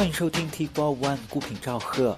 欢迎收听 T Four One 孤品赵贺。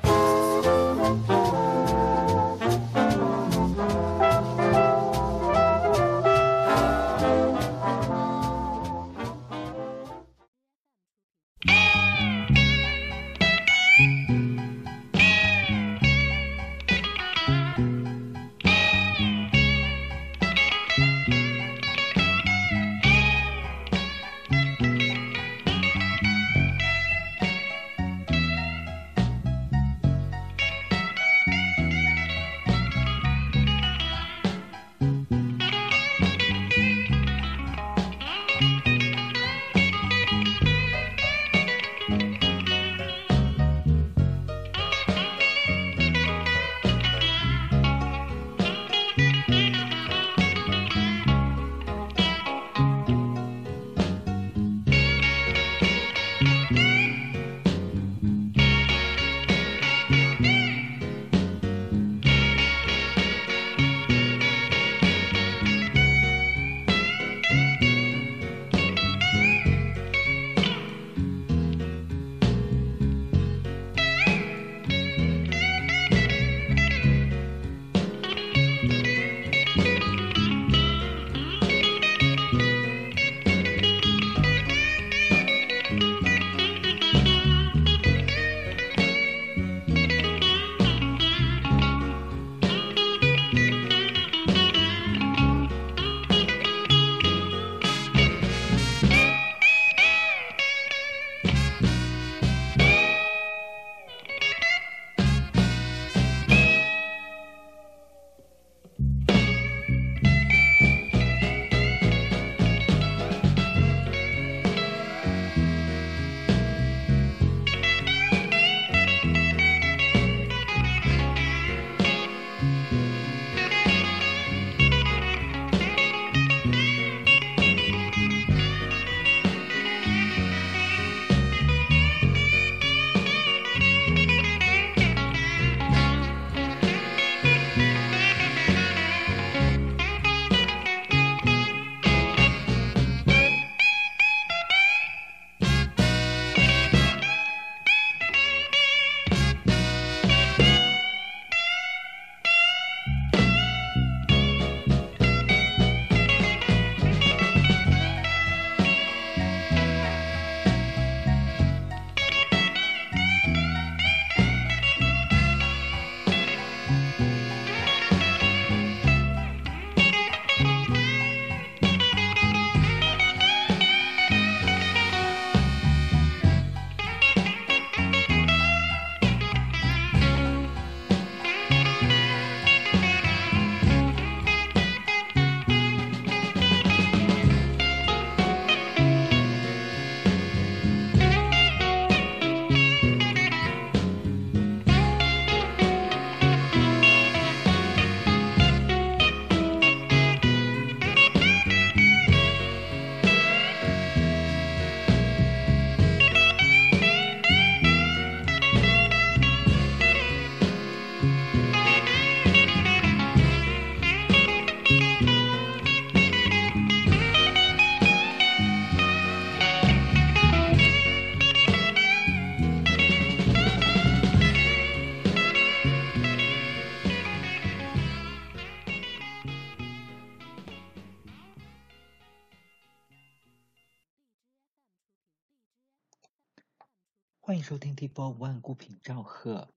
收听 T Four One 孤品赵贺。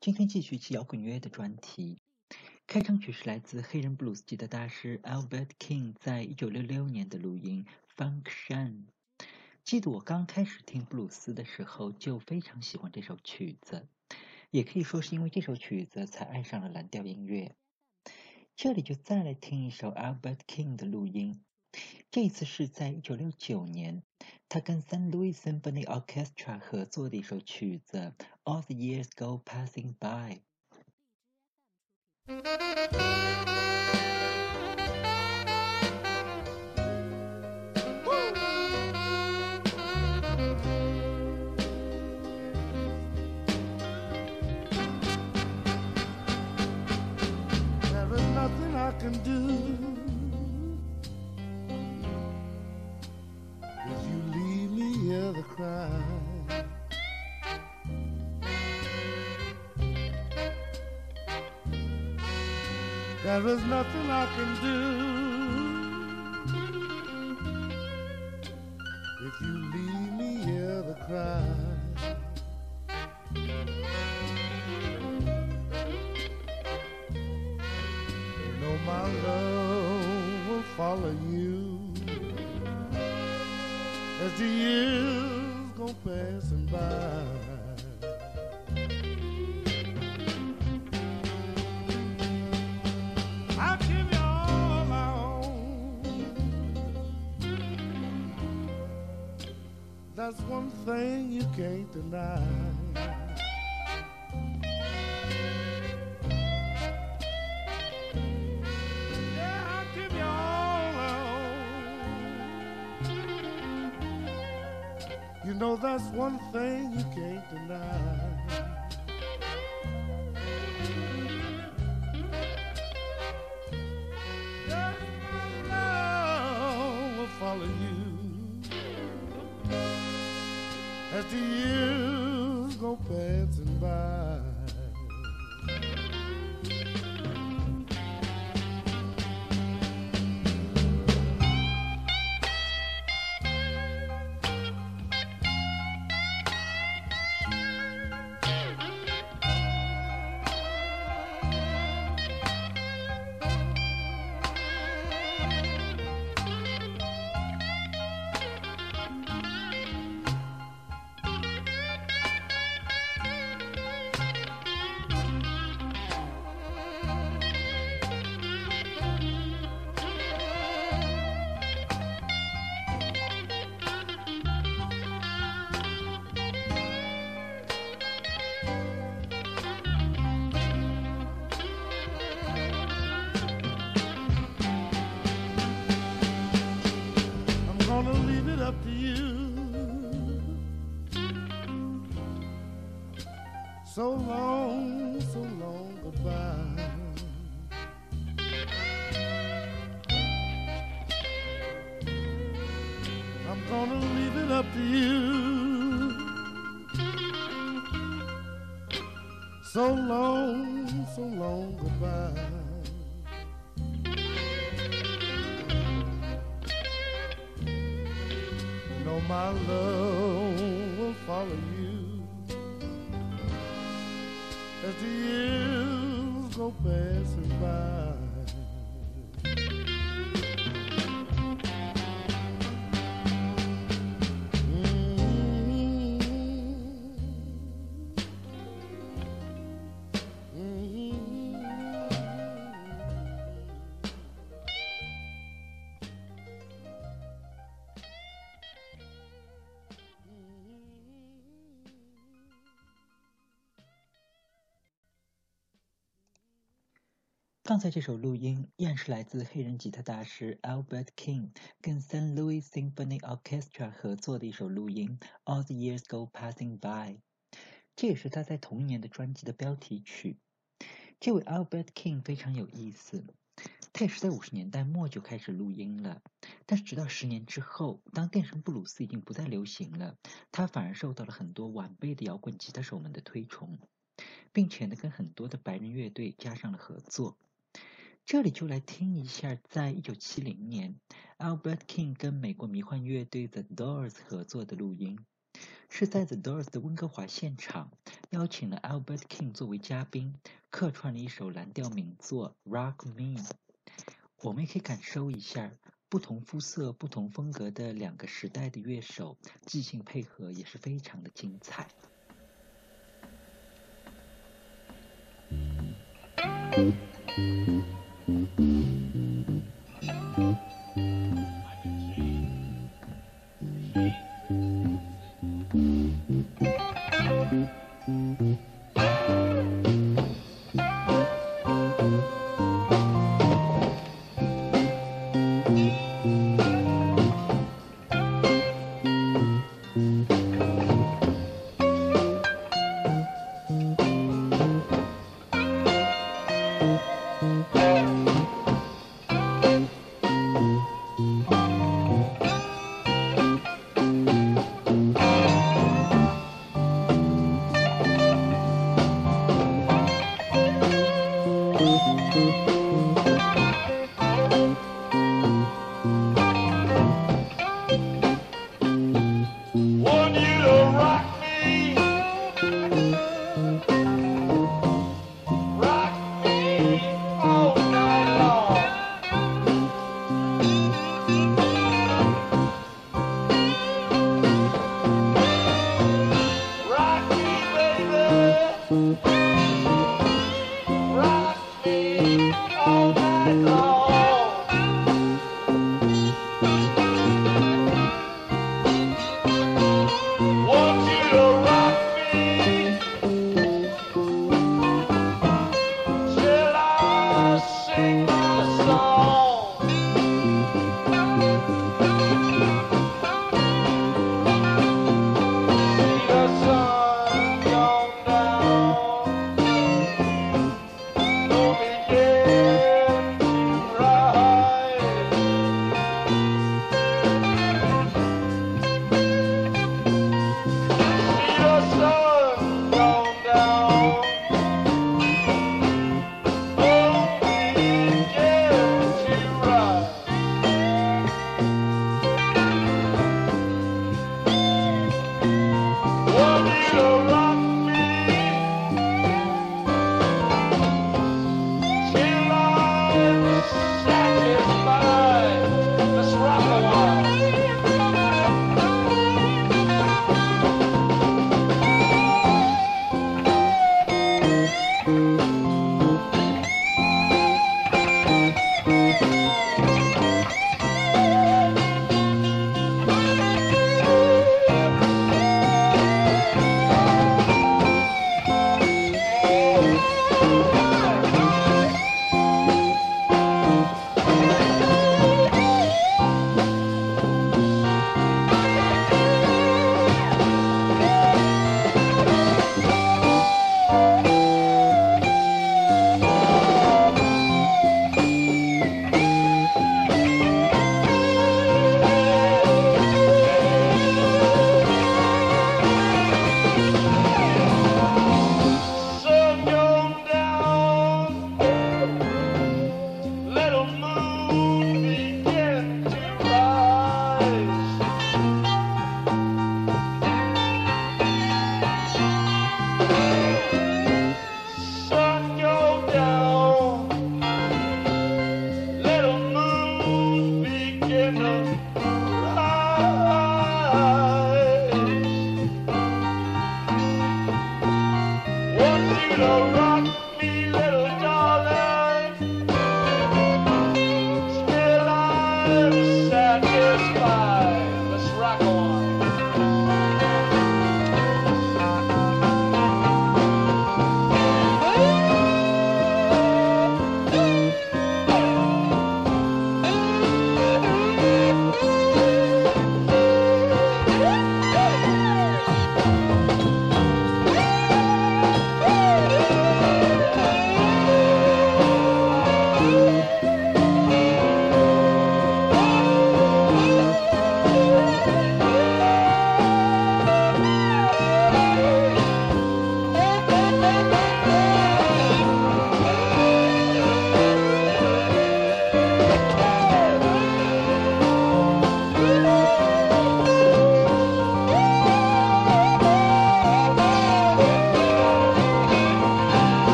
今天继续起摇滚乐的专题。开场曲是来自黑人布鲁斯吉的大师 Albert King 在一九六六年的录音《Function》。记得我刚开始听布鲁斯的时候，就非常喜欢这首曲子，也可以说是因为这首曲子才爱上了蓝调音乐。这里就再来听一首 Albert King 的录音，这次是在一九六九年。他跟 San Luis Symphony Orchestra 合作的一首曲子《All the Years Go Passing By》。Nothing I can do. another cry. There is nothing I can do. That's one thing you can't deny. Yeah, I'll you all. You know that's one thing you can't deny. As the years go passing by. So long, so long goodbye. I'm gonna leave it up to you. So long, so long goodbye. my love will follow you just you go passing by. 刚才这首录音依然是来自黑人吉他大师 Albert King 跟 St. Louis Symphony Orchestra 合作的一首录音《All the Years Go Passing By》，这也是他在同一年的专辑的标题曲。这位 Albert King 非常有意思，他也是在五十年代末就开始录音了，但是直到十年之后，当电声布鲁斯已经不再流行了，他反而受到了很多晚辈的摇滚吉他手们的推崇，并且呢跟很多的白人乐队加上了合作。这里就来听一下，在一九七零年，Albert King 跟美国迷幻乐队 The Doors 合作的录音，是在 The Doors 的温哥华现场，邀请了 Albert King 作为嘉宾，客串了一首蓝调名作《Rock Me》。我们也可以感受一下不同肤色、不同风格的两个时代的乐手，即兴配合也是非常的精彩。Mm-hmm.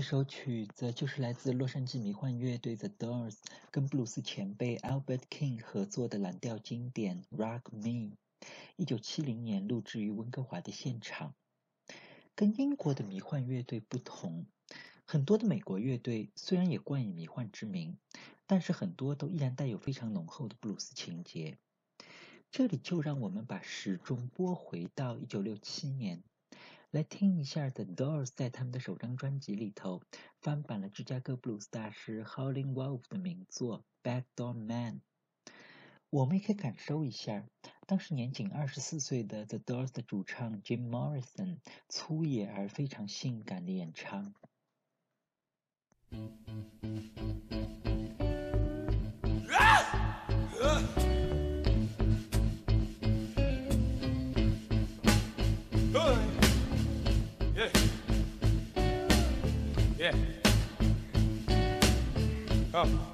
这首曲子就是来自洛杉矶迷幻乐队 The Doors 跟布鲁斯前辈 Albert King 合作的蓝调经典《Rock Me》，一九七零年录制于温哥华的现场。跟英国的迷幻乐队不同，很多的美国乐队虽然也冠以迷幻之名，但是很多都依然带有非常浓厚的布鲁斯情节。这里就让我们把时钟拨回到一九六七年。来听一下 The Doors 在他们的首张专辑里头翻版了芝加哥布鲁斯大师 Howlin' Wolf 的名作《Backdoor Man》。我们也可以感受一下当时年仅二十四岁的 The Doors 的主唱 Jim Morrison 粗野而非常性感的演唱。 가.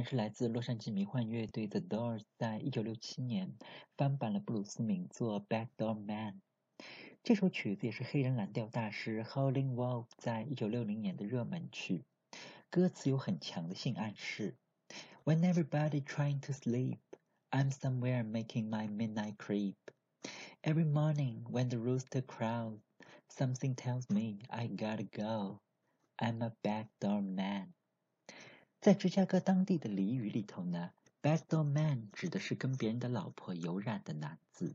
然是来自洛杉矶迷幻乐队 The Doors 在一九六七年翻版了布鲁斯名作《Backdoor Man》。这首曲子也是黑人蓝调大师 Howlin' Wolf 在一九六零年的热门曲，歌词有很强的性暗示。When everybody trying to sleep, I'm somewhere making my midnight creep. Every morning when the rooster crows, something tells me I gotta go. I'm a backdoor man. 在芝加哥当地的俚语里头呢，backdoor man 指的是跟别人的老婆有染的男子，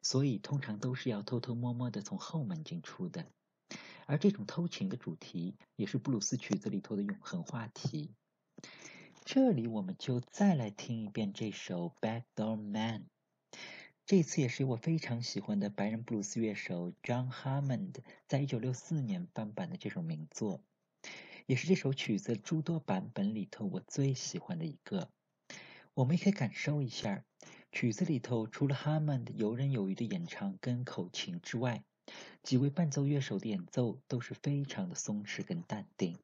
所以通常都是要偷偷摸摸的从后门进出的。而这种偷情的主题也是布鲁斯曲子里头的永恒话题。这里我们就再来听一遍这首《Backdoor Man》。这次也是我非常喜欢的白人布鲁斯乐手 John Hammond 在一九六四年翻版的这首名作，也是这首曲子诸多版本里头我最喜欢的一个。我们也可以感受一下，曲子里头除了哈曼的游刃有余的演唱跟口琴之外，几位伴奏乐手的演奏都是非常的松弛跟淡定。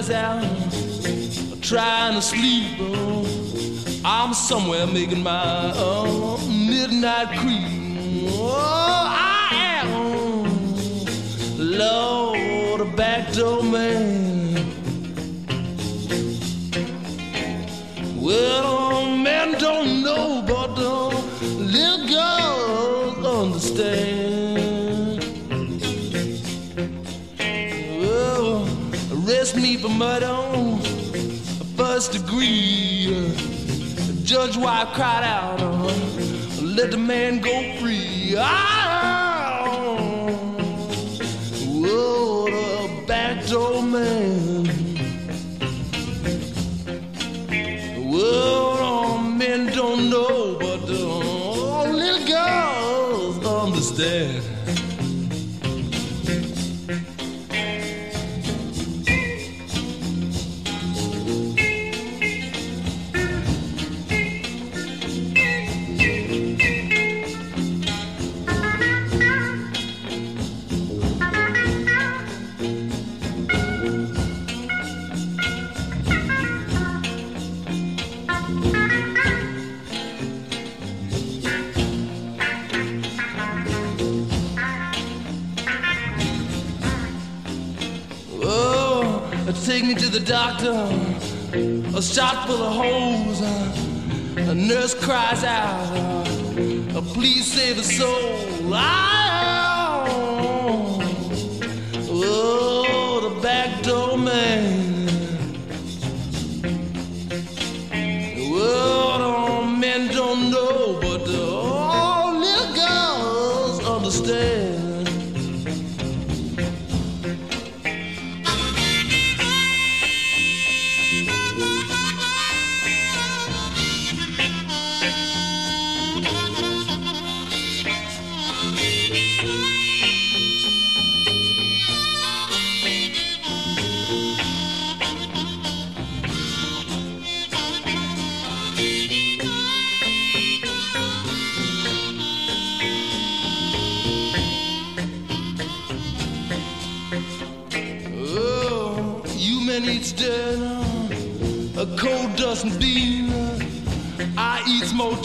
Everybody's out trying to sleep, oh, I'm somewhere making my uh, midnight creep. Oh, I am, Lord, a backdoor man. Well, Judge White cried out, uh, let the man go free. Ah, whoa, the backdoor man. Well, uh, men don't know, but uh, little girls understand. Full of holes. A nurse cries out, uh, please save a soul.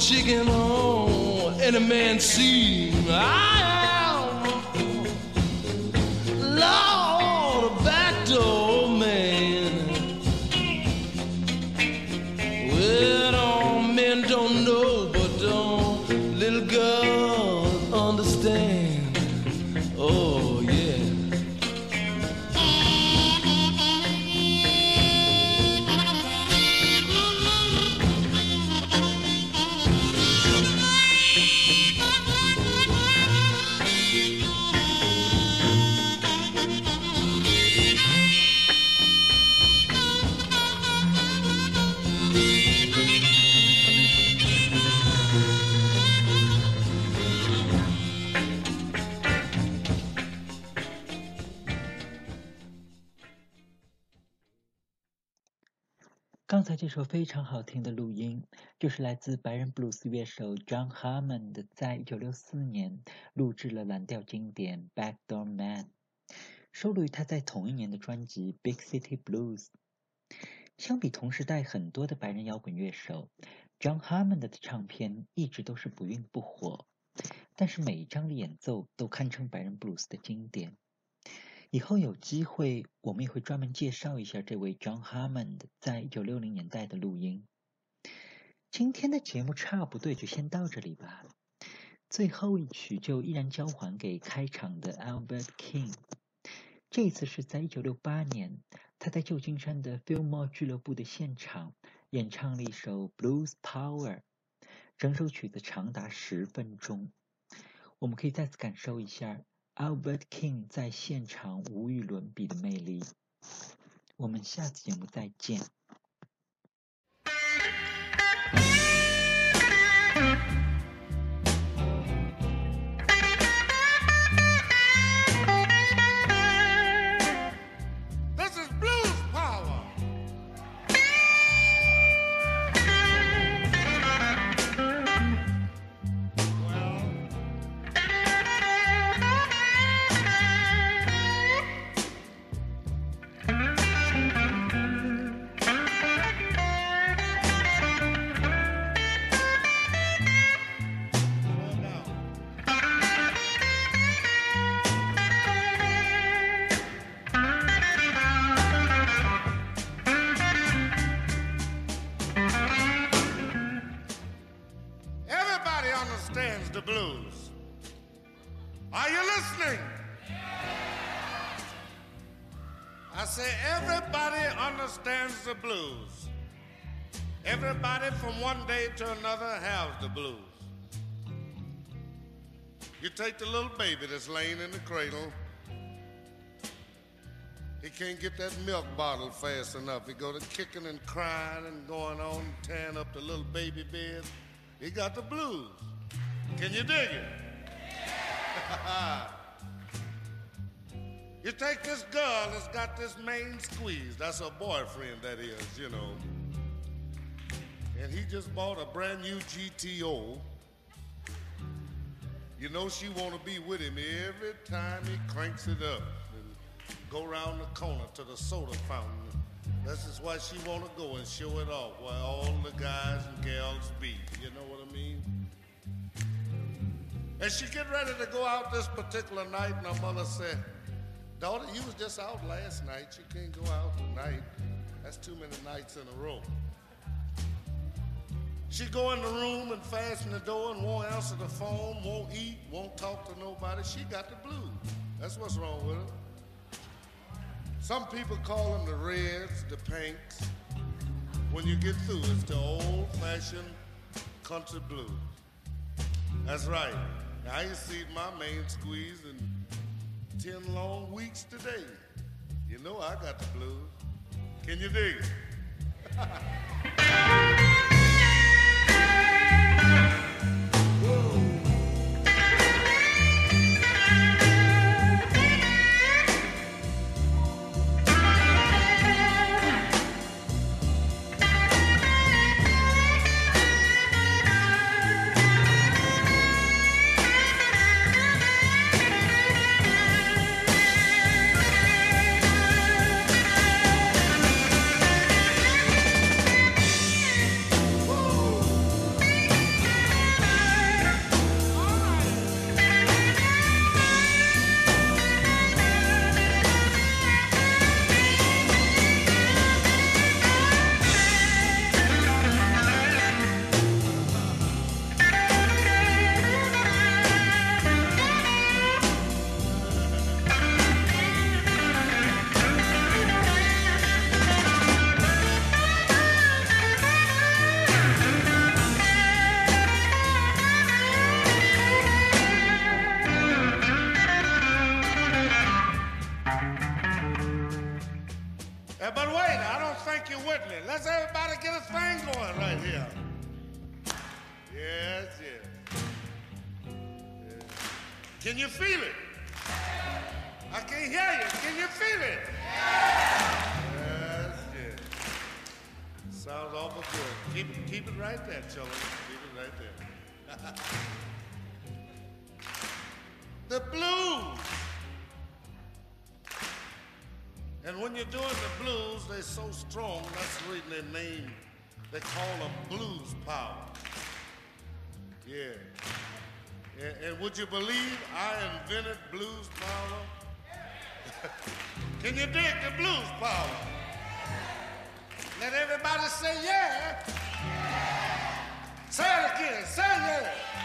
chicken on any man's seam. Ah! I 刚才这首非常好听的录音，就是来自白人布鲁斯乐手 John Hammond 在1964年录制了蓝调经典《Backdoor Man》，收录于他在同一年的专辑《Big City Blues》。相比同时代很多的白人摇滚乐手，John Hammond 的唱片一直都是不温不火，但是每一张的演奏都堪称白人布鲁斯的经典。以后有机会，我们也会专门介绍一下这位 John Hammond 在一九六零年代的录音。今天的节目差不多就先到这里吧。最后一曲就依然交还给开场的 Albert King。这次是在一九六八年，他在旧金山的 Fillmore 俱乐部的现场演唱了一首 Blues Power，整首曲子长达十分钟。我们可以再次感受一下。Albert King 在现场无与伦比的魅力。我们下次节目再见。The blues. Everybody from one day to another has the blues. You take the little baby that's laying in the cradle. He can't get that milk bottle fast enough. He go to kicking and crying and going on, tearing up the little baby bed. He got the blues. Can you dig it? You take this girl that's got this main squeeze, that's her boyfriend, that is, you know. And he just bought a brand new GTO. You know she wanna be with him every time he cranks it up and go around the corner to the soda fountain. This is why she wanna go and show it off where all the guys and gals be. You know what I mean? And she get ready to go out this particular night, and her mother said, Daughter, you was just out last night. You can't go out tonight. That's too many nights in a row. She go in the room and fasten the door and won't answer the phone, won't eat, won't talk to nobody. She got the blues. That's what's wrong with her. Some people call them the reds, the pinks. When you get through, it's the old-fashioned country blues. That's right. Now, you see my main squeeze and 10 long weeks today. You know I got the blues. Can you dig it? Sounds awful good. Keep, keep it right there, children. Keep it right there. the blues. And when you're doing the blues, they're so strong, that's the reason name, they call them blues power. Yeah. yeah. And would you believe I invented blues power? Can you dig the blues power? Let everybody say yeah. Say it again. Say yeah.